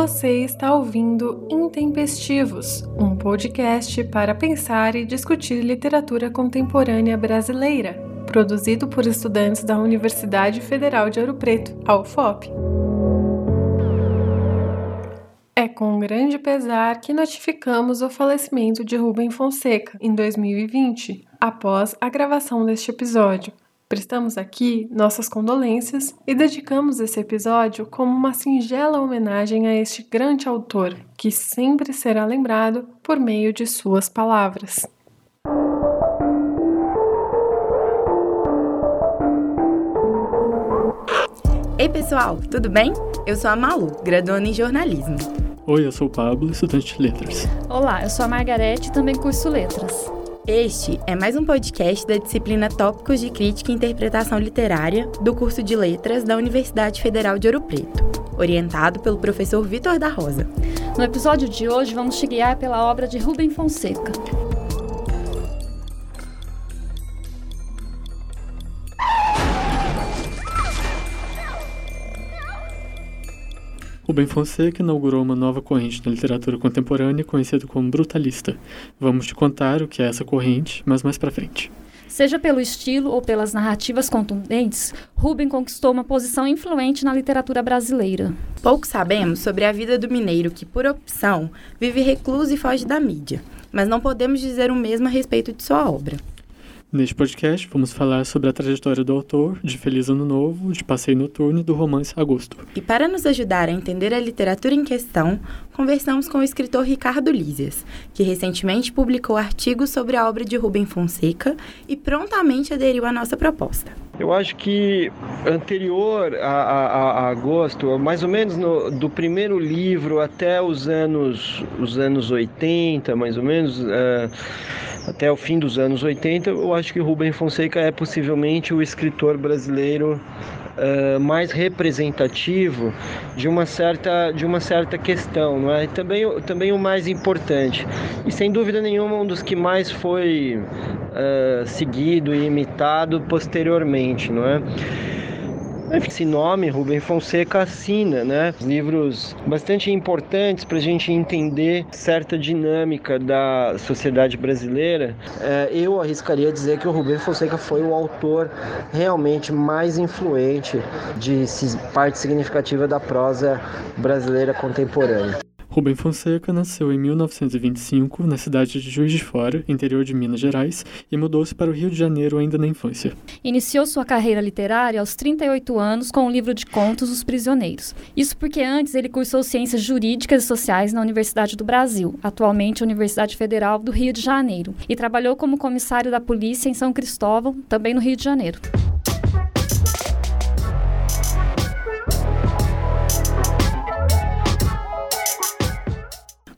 Você está ouvindo Intempestivos, um podcast para pensar e discutir literatura contemporânea brasileira, produzido por estudantes da Universidade Federal de Ouro Preto, a UFOP. É com grande pesar que notificamos o falecimento de Rubem Fonseca em 2020, após a gravação deste episódio. Prestamos aqui nossas condolências e dedicamos esse episódio como uma singela homenagem a este grande autor, que sempre será lembrado por meio de suas palavras. Ei pessoal, tudo bem? Eu sou a Malu, graduando em jornalismo. Oi, eu sou o Pablo, estudante de letras. Olá, eu sou a Margarete, também curso letras. Este é mais um podcast da disciplina Tópicos de Crítica e Interpretação Literária do curso de Letras da Universidade Federal de Ouro Preto, orientado pelo professor Vitor da Rosa. No episódio de hoje, vamos te guiar pela obra de Rubem Fonseca. Rubem Fonseca inaugurou uma nova corrente na literatura contemporânea conhecida como brutalista. Vamos te contar o que é essa corrente, mas mais para frente. Seja pelo estilo ou pelas narrativas contundentes, Rubem conquistou uma posição influente na literatura brasileira. Pouco sabemos sobre a vida do mineiro que, por opção, vive recluso e foge da mídia, mas não podemos dizer o mesmo a respeito de sua obra. Neste podcast, vamos falar sobre a trajetória do autor, de Feliz Ano Novo, de Passeio Noturno e do romance Agosto. E para nos ajudar a entender a literatura em questão, conversamos com o escritor Ricardo Lízias, que recentemente publicou artigos sobre a obra de Rubem Fonseca e prontamente aderiu à nossa proposta. Eu acho que anterior a, a, a agosto, mais ou menos no, do primeiro livro até os anos, os anos 80, mais ou menos, uh, até o fim dos anos 80, eu acho que Rubem Fonseca é possivelmente o escritor brasileiro mais representativo de uma certa de uma certa questão, não é? E também também o mais importante e sem dúvida nenhuma um dos que mais foi uh, seguido e imitado posteriormente, não é? Esse nome, Rubem Fonseca, assina, né? Livros bastante importantes para a gente entender certa dinâmica da sociedade brasileira. É, eu arriscaria dizer que o Rubem Fonseca foi o autor realmente mais influente de parte significativa da prosa brasileira contemporânea. Rubem Fonseca nasceu em 1925 na cidade de Juiz de Fora, interior de Minas Gerais, e mudou-se para o Rio de Janeiro ainda na infância. Iniciou sua carreira literária aos 38 anos com o livro de contos Os Prisioneiros. Isso porque antes ele cursou Ciências Jurídicas e Sociais na Universidade do Brasil, atualmente Universidade Federal do Rio de Janeiro, e trabalhou como comissário da polícia em São Cristóvão, também no Rio de Janeiro.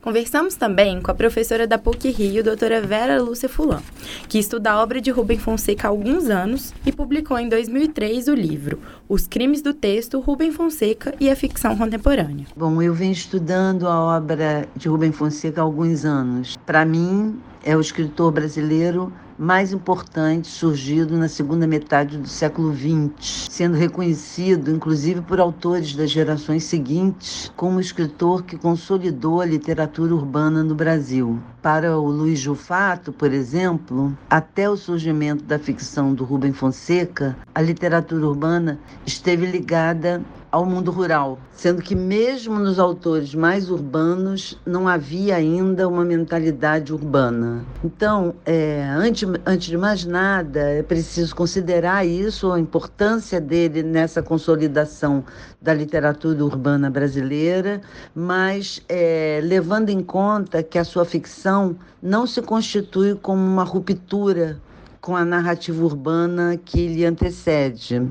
Conversamos também com a professora da PUC Rio, doutora Vera Lúcia Fulan, que estuda a obra de Rubem Fonseca há alguns anos e publicou em 2003 o livro Os Crimes do Texto, Rubem Fonseca e a Ficção Contemporânea. Bom, eu venho estudando a obra de Rubem Fonseca há alguns anos. Para mim, é o escritor brasileiro mais importante surgido na segunda metade do século XX, sendo reconhecido inclusive por autores das gerações seguintes como escritor que consolidou a literatura urbana no Brasil. Para o Luiz Jufato, por exemplo, até o surgimento da ficção do Rubem Fonseca, a literatura urbana esteve ligada ao mundo rural, sendo que mesmo nos autores mais urbanos não havia ainda uma mentalidade urbana. Então, é, antes, antes de mais nada, é preciso considerar isso, a importância dele nessa consolidação da literatura urbana brasileira, mas é, levando em conta que a sua ficção não se constitui como uma ruptura com a narrativa urbana que lhe antecede.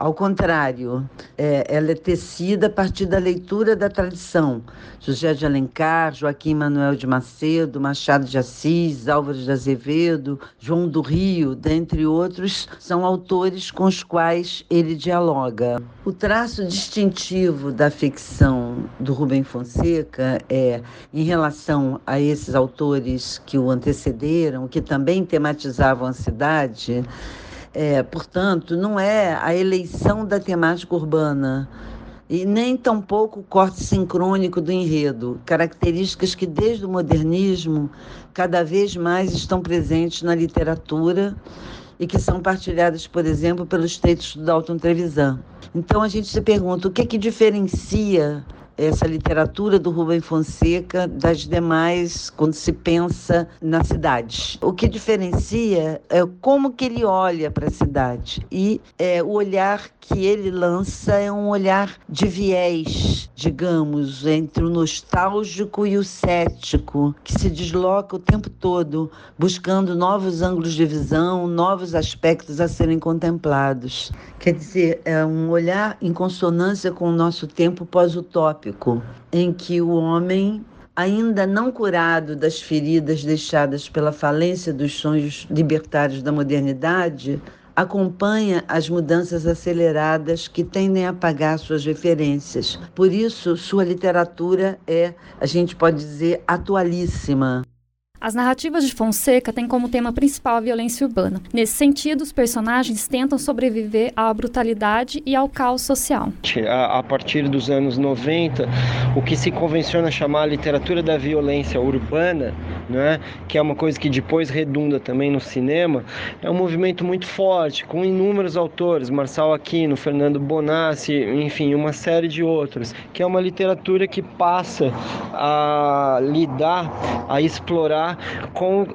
Ao contrário, é, ela é tecida a partir da leitura da tradição. José de Alencar, Joaquim Manuel de Macedo, Machado de Assis, Álvares de Azevedo, João do Rio, dentre outros, são autores com os quais ele dialoga. O traço distintivo da ficção do Rubem Fonseca é, em relação a esses autores que o antecederam, que também tematizavam a cidade, é, portanto, não é a eleição da temática urbana, e nem tampouco o corte sincrônico do enredo, características que desde o modernismo cada vez mais estão presentes na literatura e que são partilhadas, por exemplo, pelos textos do Dalton Trevisan. Então a gente se pergunta o que, que diferencia essa literatura do Rubem Fonseca das demais quando se pensa na cidade. O que diferencia é como que ele olha para a cidade e é, o olhar que ele lança é um olhar de viés, digamos, entre o nostálgico e o cético, que se desloca o tempo todo, buscando novos ângulos de visão, novos aspectos a serem contemplados. Quer dizer, é um olhar em consonância com o nosso tempo pós-utópico, em que o homem ainda não curado das feridas deixadas pela falência dos sonhos libertários da modernidade, acompanha as mudanças aceleradas que tendem a apagar suas referências. Por isso, sua literatura é, a gente pode dizer, atualíssima. As narrativas de Fonseca têm como tema principal a violência urbana. Nesse sentido, os personagens tentam sobreviver à brutalidade e ao caos social. A, partir dos anos 90, o que se convenciona chamar a literatura da violência urbana, né, que é uma coisa que depois redunda também no cinema, é um movimento muito forte, com inúmeros autores, Marçal Aquino, Fernando Bonassi, enfim, uma série de outros, que é uma literatura que passa a lidar, a explorar com uh,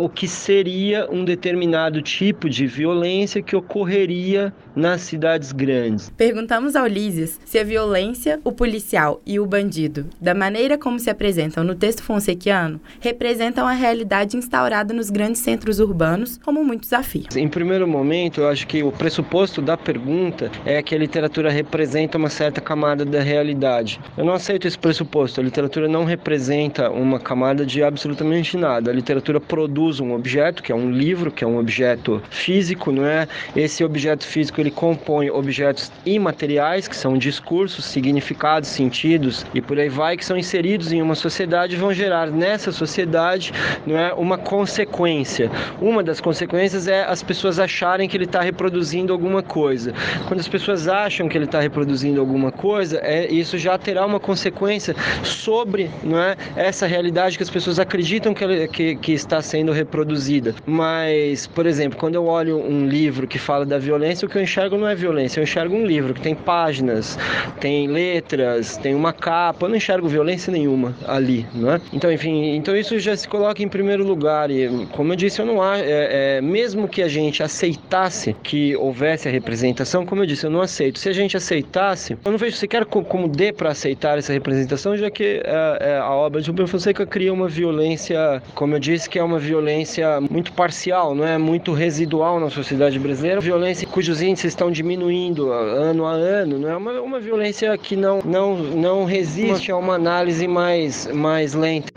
o que seria um determinado tipo de violência que ocorreria nas cidades grandes. Perguntamos ao Lísias se a violência, o policial e o bandido, da maneira como se apresentam no texto fonsequiano, representam a realidade instaurada nos grandes centros urbanos como muito desafio. Em primeiro momento, eu acho que o pressuposto da pergunta é que a literatura representa uma certa camada da realidade. Eu não aceito esse pressuposto. A literatura não representa uma camada de absolutamente nada. A literatura produz um objeto, que é um livro, que é um objeto físico, não é? Esse objeto físico ele compõe objetos imateriais, que são discursos, significados, sentidos e por aí vai, que são inseridos em uma sociedade e vão gerar nessa sociedade não é, uma consequência. Uma das consequências é as pessoas acharem que ele está reproduzindo alguma coisa. Quando as pessoas acham que ele está reproduzindo alguma coisa, é, isso já terá uma consequência sobre não é, essa realidade que as pessoas acreditam que, ela, que, que está sendo reproduzida. Mas, por exemplo, quando eu olho um livro que fala da violência, o que eu enxergo não é violência, eu enxergo um livro que tem páginas, tem letras, tem uma capa, eu não enxergo violência nenhuma ali, não é? Então, enfim, então isso já se coloca em primeiro lugar e, como eu disse, eu não há, é, é, mesmo que a gente aceitasse que houvesse a representação, como eu disse, eu não aceito. Se a gente aceitasse, eu não vejo sequer como, como dê para aceitar essa representação, já que é, é a obra de Rubem Fonseca cria uma violência, como eu disse, que é uma violência muito parcial, não é muito residual na sociedade brasileira, violência cujos índices estão diminuindo ano a ano, não é uma, uma violência que não, não, não resiste a uma análise mais, mais lenta.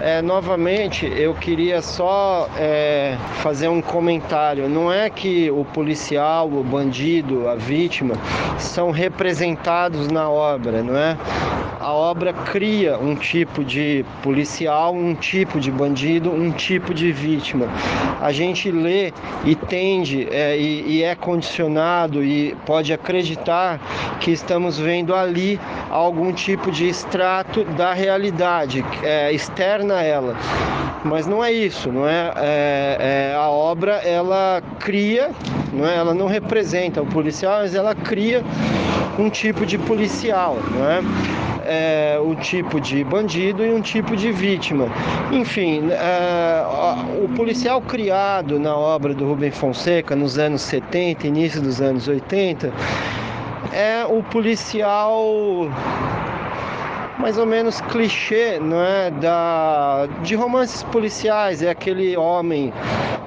É, novamente, eu queria só é, fazer um comentário. Não é que o policial, o bandido, a vítima são representados na obra, não é? A obra cria um tipo de policial, um tipo de bandido, um tipo de vítima. A gente lê e tende é, e, e é condicionado e pode acreditar que estamos vendo ali algum tipo de extrato da realidade é, externa a ela. Mas não é isso, não é? é, é a obra ela cria, não é? Ela não representa o policial, mas ela cria um tipo de policial, não é? É, um tipo de bandido e um tipo de vítima. Enfim, é, o policial criado na obra do Rubem Fonseca nos anos 70, início dos anos 80, é o policial mais ou menos clichê, não é, da de romances policiais, é aquele homem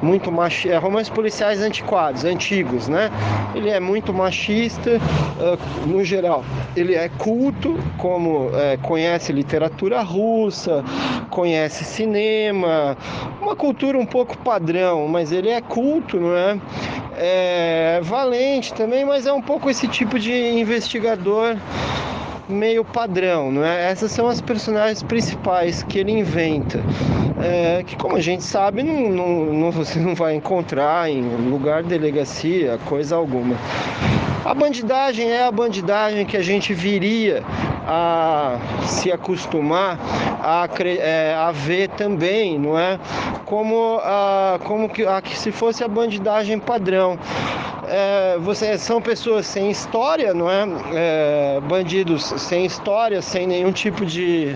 muito machista, é, romances policiais antiquados, antigos, né? Ele é muito machista, uh, no geral. Ele é culto, como é, conhece literatura russa, conhece cinema, uma cultura um pouco padrão, mas ele é culto, não é? É valente também, mas é um pouco esse tipo de investigador meio padrão, não é? Essas são as personagens principais que ele inventa, é, que como a gente sabe, não, não, não, você não vai encontrar em lugar de delegacia, coisa alguma. A bandidagem é a bandidagem que a gente viria a se acostumar a, é, a ver também, não é? Como, a, como que, a, que se fosse a bandidagem padrão. É, você, são pessoas sem história, não é? é? Bandidos sem história, sem nenhum tipo de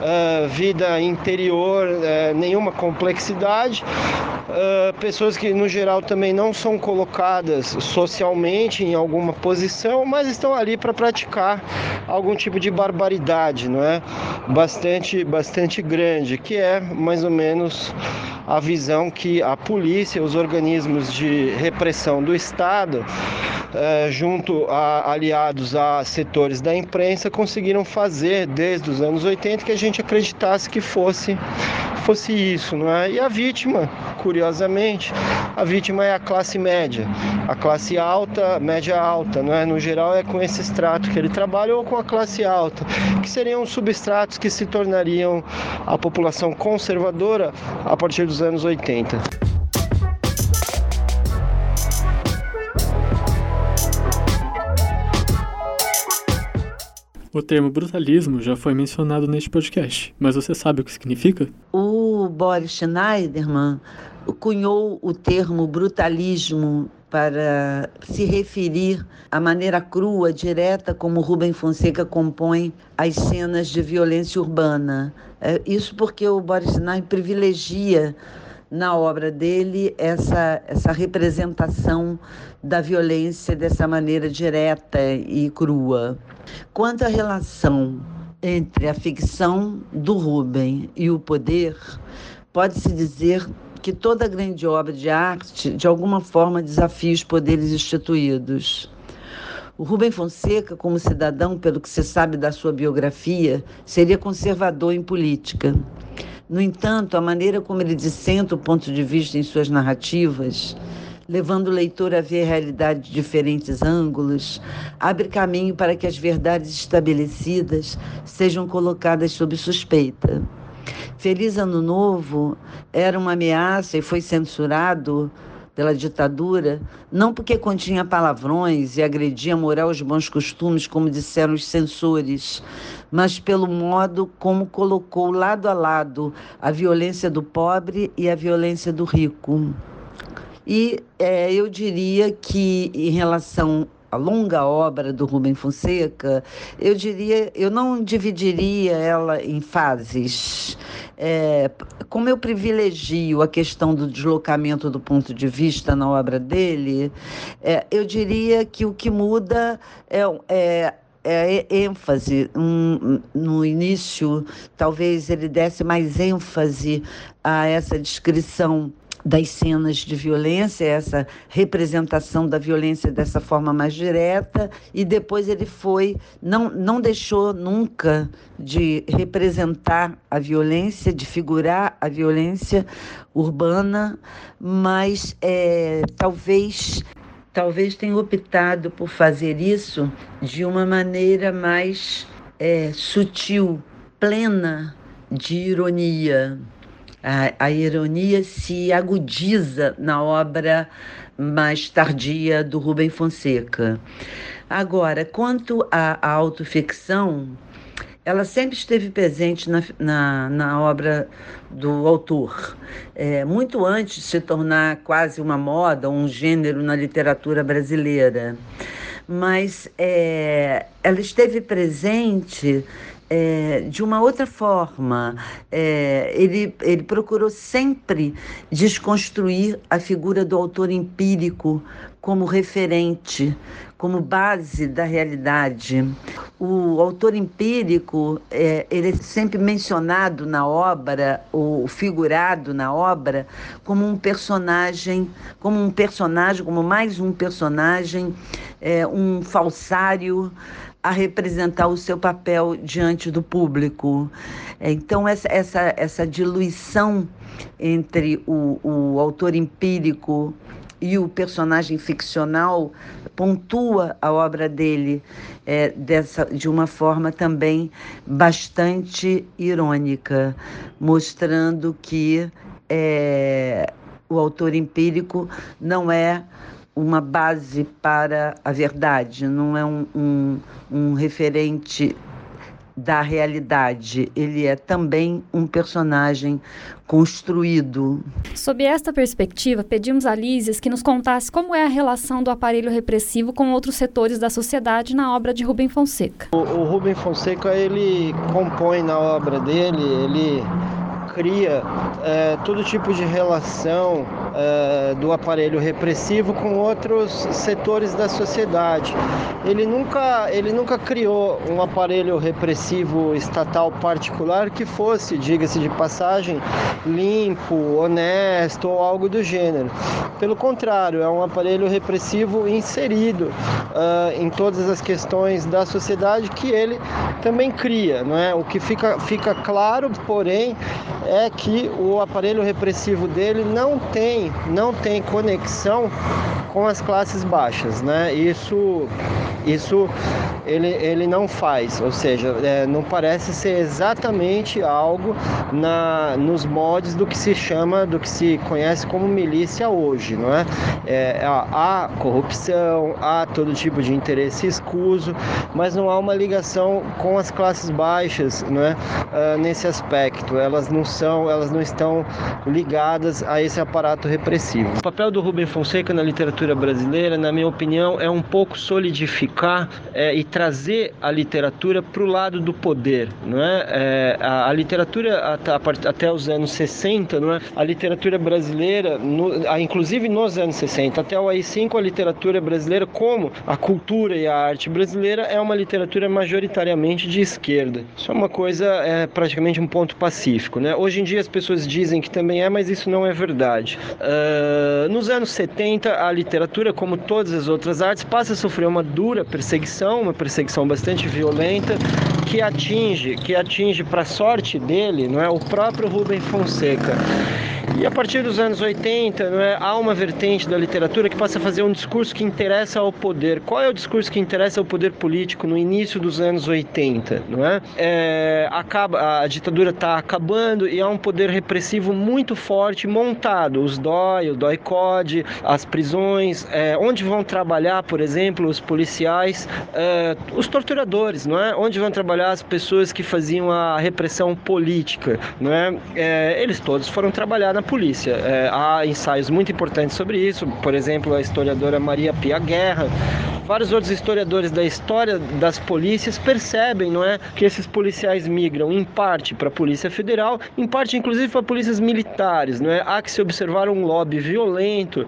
uh, vida interior, uh, nenhuma complexidade. Uh, pessoas que, no geral, também não são colocadas socialmente em alguma posição, mas estão ali para praticar algum tipo de barbaridade, não é? Bastante, bastante grande, que é mais ou menos a visão que a polícia, os organismos de repressão do Estado, eh, junto a aliados a setores da imprensa, conseguiram fazer desde os anos 80 que a gente acreditasse que fosse fosse isso, não é? E a vítima, curiosamente, a vítima é a classe média, a classe alta, média alta, não é? No geral é com esse extrato que ele trabalha ou com a classe alta, que seriam substratos que se tornariam a população conservadora a partir dos anos 80. O termo brutalismo já foi mencionado neste podcast, mas você sabe o que significa? O Boris Schneiderman cunhou o termo brutalismo para se referir à maneira crua, direta, como Rubem Fonseca compõe as cenas de violência urbana. É isso porque o Boris Schneiderman privilegia na obra dele essa, essa representação da violência dessa maneira direta e crua. Quanto à relação entre a ficção do Rubem e o poder, pode-se dizer que toda grande obra de arte, de alguma forma, desafia os poderes instituídos. O Rubem Fonseca, como cidadão, pelo que se sabe da sua biografia, seria conservador em política. No entanto, a maneira como ele dissenta o ponto de vista em suas narrativas, levando o leitor a ver a realidade de diferentes ângulos, abre caminho para que as verdades estabelecidas sejam colocadas sob suspeita. Feliz Ano Novo era uma ameaça e foi censurado pela ditadura, não porque continha palavrões e agredia a moral os bons costumes, como disseram os censores, mas pelo modo como colocou lado a lado a violência do pobre e a violência do rico. E é, eu diria que, em relação a longa obra do Rubem Fonseca, eu diria, eu não dividiria ela em fases. É, como eu privilegio a questão do deslocamento do ponto de vista na obra dele, é, eu diria que o que muda é, é é, ênfase. Um, no início, talvez ele desse mais ênfase a essa descrição das cenas de violência, essa representação da violência dessa forma mais direta, e depois ele foi, não, não deixou nunca de representar a violência, de figurar a violência urbana, mas é, talvez talvez tenha optado por fazer isso de uma maneira mais é, sutil, plena de ironia. A, ironia se agudiza na obra mais tardia do Rubem Fonseca. Agora, quanto à, à autoficção, ela sempre esteve presente na, na, na obra do autor. É, muito antes de se tornar quase uma moda, um gênero na literatura brasileira. Mas é, ela esteve presente é, de uma outra forma. É, ele, ele procurou sempre desconstruir a figura do autor empírico como referente, como base da realidade. O autor empírico, é, ele é sempre mencionado na obra, ou figurado na obra, como um personagem, como um personagem, como mais um personagem, é, um falsário, a representar o seu papel diante do público. Então, essa, essa, essa diluição entre o, o autor empírico e o personagem ficcional pontua a obra dele é, dessa, de uma forma também bastante irônica, mostrando que é, o autor empírico não é uma base para a verdade, não é um, um, um referente da realidade. Ele é também um personagem construído. Sob esta perspectiva, pedimos a Lísias que nos contasse como é a relação do aparelho repressivo com outros setores da sociedade na obra de Rubem Fonseca. O, o Rubem Fonseca, ele compõe na obra dele, ele cria é, todo tipo de relação é, do aparelho repressivo com outros setores da sociedade. Ele nunca, ele nunca criou um aparelho repressivo estatal particular que fosse, diga-se de passagem, limpo, honesto ou algo do gênero. Pelo contrário, é um aparelho repressivo inserido uh, em todas as questões da sociedade que ele também cria. Não é? O que fica, fica claro, porém, é que o aparelho repressivo dele não tem, não tem conexão com as classes baixas, né? Isso, isso ele, ele não faz, ou seja, é, não parece ser exatamente algo na, nos mods do que se chama, do que se conhece como milícia hoje, não é? é há corrupção, há todo tipo de interesse escuso, mas não há uma ligação com as classes baixas, não é? Uh, nesse aspecto, elas não são, elas não estão ligadas a esse aparato repressivo. O papel do Rubem Fonseca na literatura brasileira, na minha opinião, é um pouco solidificar é, e trazer a literatura para o lado do poder, não é? é a, a, literatura até, até, os anos 60, não é? A literatura brasileira, no, a, inclusive nos anos 60, até o AI-5, a literatura brasileira, como a cultura e a arte brasileira, é uma literatura majoritariamente de esquerda. Isso é uma coisa, é praticamente um ponto pacífico, né? Hoje em dia as pessoas dizem que também é, mas isso não é verdade. Uh, nos anos 70, a literatura, como todas as outras artes, passa a sofrer uma dura perseguição, uma perseguição bastante violenta, que atinge, que atinge para sorte dele, não é, o próprio Rubem Fonseca. E a partir dos anos 80, não é, há uma vertente da literatura que passa a fazer um discurso que interessa ao poder. Qual é o discurso que interessa ao poder político no início dos anos 80? Não é? é acaba, a ditadura está acabando e há um poder repressivo muito forte montado. Os DOI, o DOI-CODE, as prisões, é, onde vão trabalhar, por exemplo, os policiais, é, os torturadores, não é? Onde vão trabalhar as pessoas que faziam a repressão política, não é? é eles todos foram trabalhar na polícia. É, há ensaios muito importantes sobre isso, por exemplo, a historiadora Maria Pia Guerra, vários outros historiadores da história das polícias percebem, não é, que esses policiais migram em parte para a Polícia Federal, em parte inclusive para polícias militares, não é? Há que se observar um lobby violento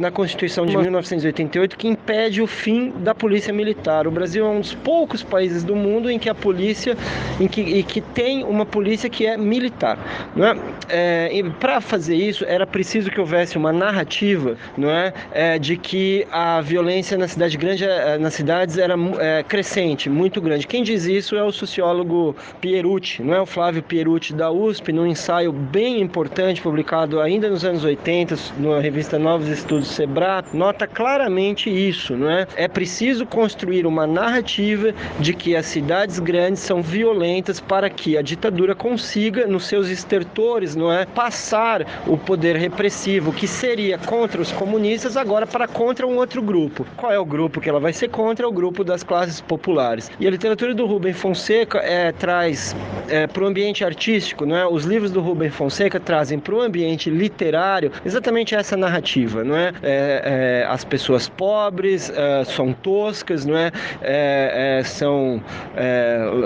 na Constituição de 1988 que impede o fim da polícia militar. O Brasil é um dos poucos países do mundo em que a polícia, em que, e que tem uma polícia que é militar. Não é? é Para fazer isso era preciso que houvesse uma narrativa, não é, é de que a violência na cidade grande, eh, nas cidades era é, crescente, muito grande. Quem diz isso é o sociólogo Pierucci, não é o Flávio Pierucci da USP, num ensaio bem importante publicado ainda nos anos 80 na revista Novos estudos Sebrap nota claramente isso, não é? É preciso construir uma narrativa de que as cidades grandes são violentas para que a ditadura consiga, nos seus estertores, não é, passar o poder repressivo que seria contra os comunistas agora para contra um outro grupo. Qual é o grupo que ela vai ser contra? É o grupo das classes populares. E a literatura do Rubem Fonseca é, traz é, para o ambiente artístico, não é? Os livros do Rubem Fonseca trazem para o ambiente literário exatamente essa narrativa não é? é, é as pessoas pobres é, são toscas, não é? é, é são,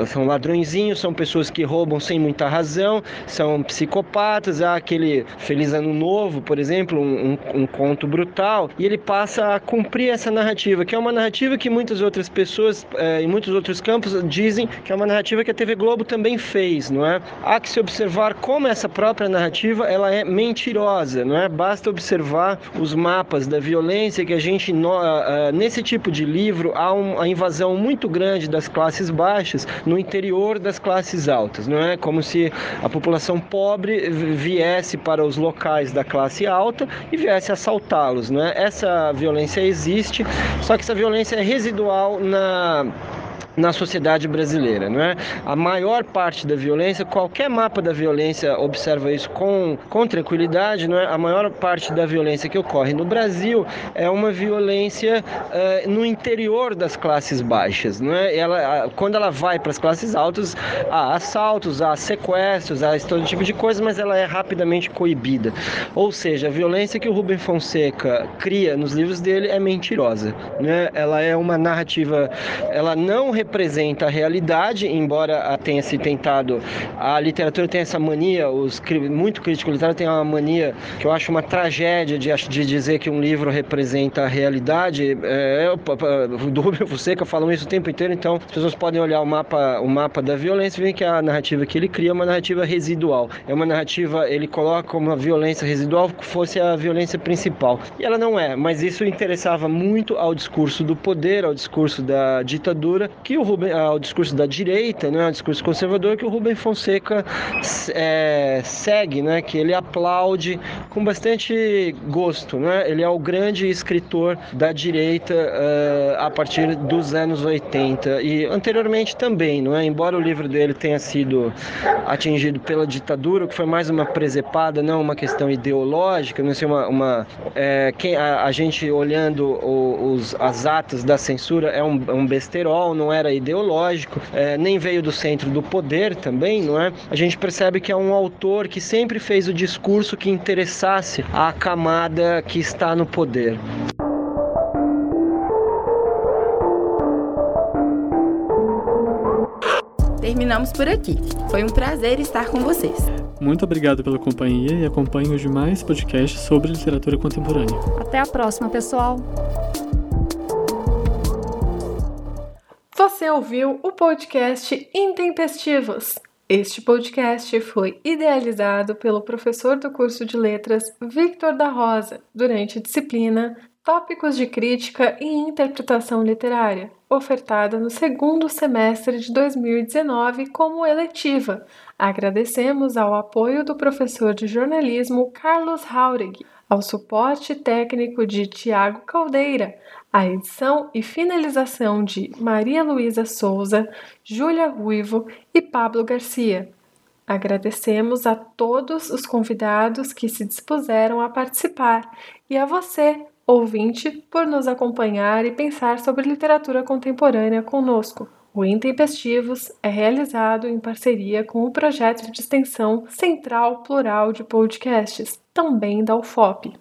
são ladrõezinhos, são pessoas que roubam sem muita razão, são psicopatas. Há aquele Feliz Ano Novo, por exemplo, um, um, um conto brutal, e ele passa a cumprir essa narrativa, que é uma narrativa que muitas outras pessoas em muitos outros campos dizem que é uma narrativa que a TV Globo também fez, não é? Há que se observar como essa própria narrativa ela é mentirosa, não é? Basta observar os os mapas da violência que a gente uh, nesse tipo de livro há uma invasão muito grande das classes baixas no interior das classes altas, não é como se a população pobre viesse para os locais da classe alta e viesse assaltá-los, não é? Essa violência existe, só que essa violência é residual na na sociedade brasileira, não é? A maior parte da violência, qualquer mapa da violência observa isso com, com tranquilidade, não é? A maior parte da violência que ocorre no Brasil é uma violência uh, no interior das classes baixas, não é? Ela, quando ela vai para as classes altas, há assaltos, há sequestros, há todo tipo de coisa, mas ela é rapidamente coibida. Ou seja, a violência que o Rubem Fonseca cria nos livros dele é mentirosa, né? Ela é uma narrativa, ela não representa a realidade, embora tenha se tentado, a literatura tem essa mania, os muito crítico literário tem uma mania que eu acho uma tragédia de, de dizer que um livro representa a realidade. É, do Rubem Fonseca falam isso o tempo inteiro, então as pessoas podem olhar o mapa, o mapa da violência e ver que a narrativa que ele cria é uma narrativa residual. É uma narrativa, ele coloca como a violência residual fosse a violência principal. E ela não é, mas isso interessava muito ao discurso do poder, ao discurso da ditadura, que o Rubem, ao discurso da direita, né, ao discurso conservador, que o Rubem Fonseca é, segue, né, que ele aplaude com bastante gosto. Né? Ele é o grande escritor da direita uh, a partir dos anos 80 e anteriormente também, não é? embora o livro dele tenha sido atingido pela ditadura, que foi mais uma presepada, não uma questão ideológica, não sei, uma, uma é, quem, a, a, gente olhando o, os, as atas da censura é um, um besterol, não era ideológico, é, nem veio do centro do poder também, não é? A gente percebe que é um autor que sempre fez o discurso que interessasse a camada que está no poder. Terminamos por aqui. Foi um prazer estar com vocês. Muito obrigado pela companhia e acompanhe os demais podcasts sobre literatura contemporânea. Até a próxima, pessoal! Você ouviu o podcast Intempestivos. Este podcast foi idealizado pelo professor do curso de Letras Victor da Rosa durante a disciplina Tópicos de Crítica e Interpretação Literária, ofertada no segundo semestre de 2019 como eletiva. Agradecemos ao apoio do professor de jornalismo Carlos Haurig, ao suporte técnico de Tiago Caldeira, a edição e finalização de Maria Luísa Souza, Júlia Ruivo e Pablo Garcia. Agradecemos a todos os convidados que se dispuseram a participar e a você, ouvinte, por nos acompanhar e pensar sobre literatura contemporânea conosco. O Intempestivos é realizado em parceria com o projeto de extensão Central Plural de Podcasts, também da UFOP.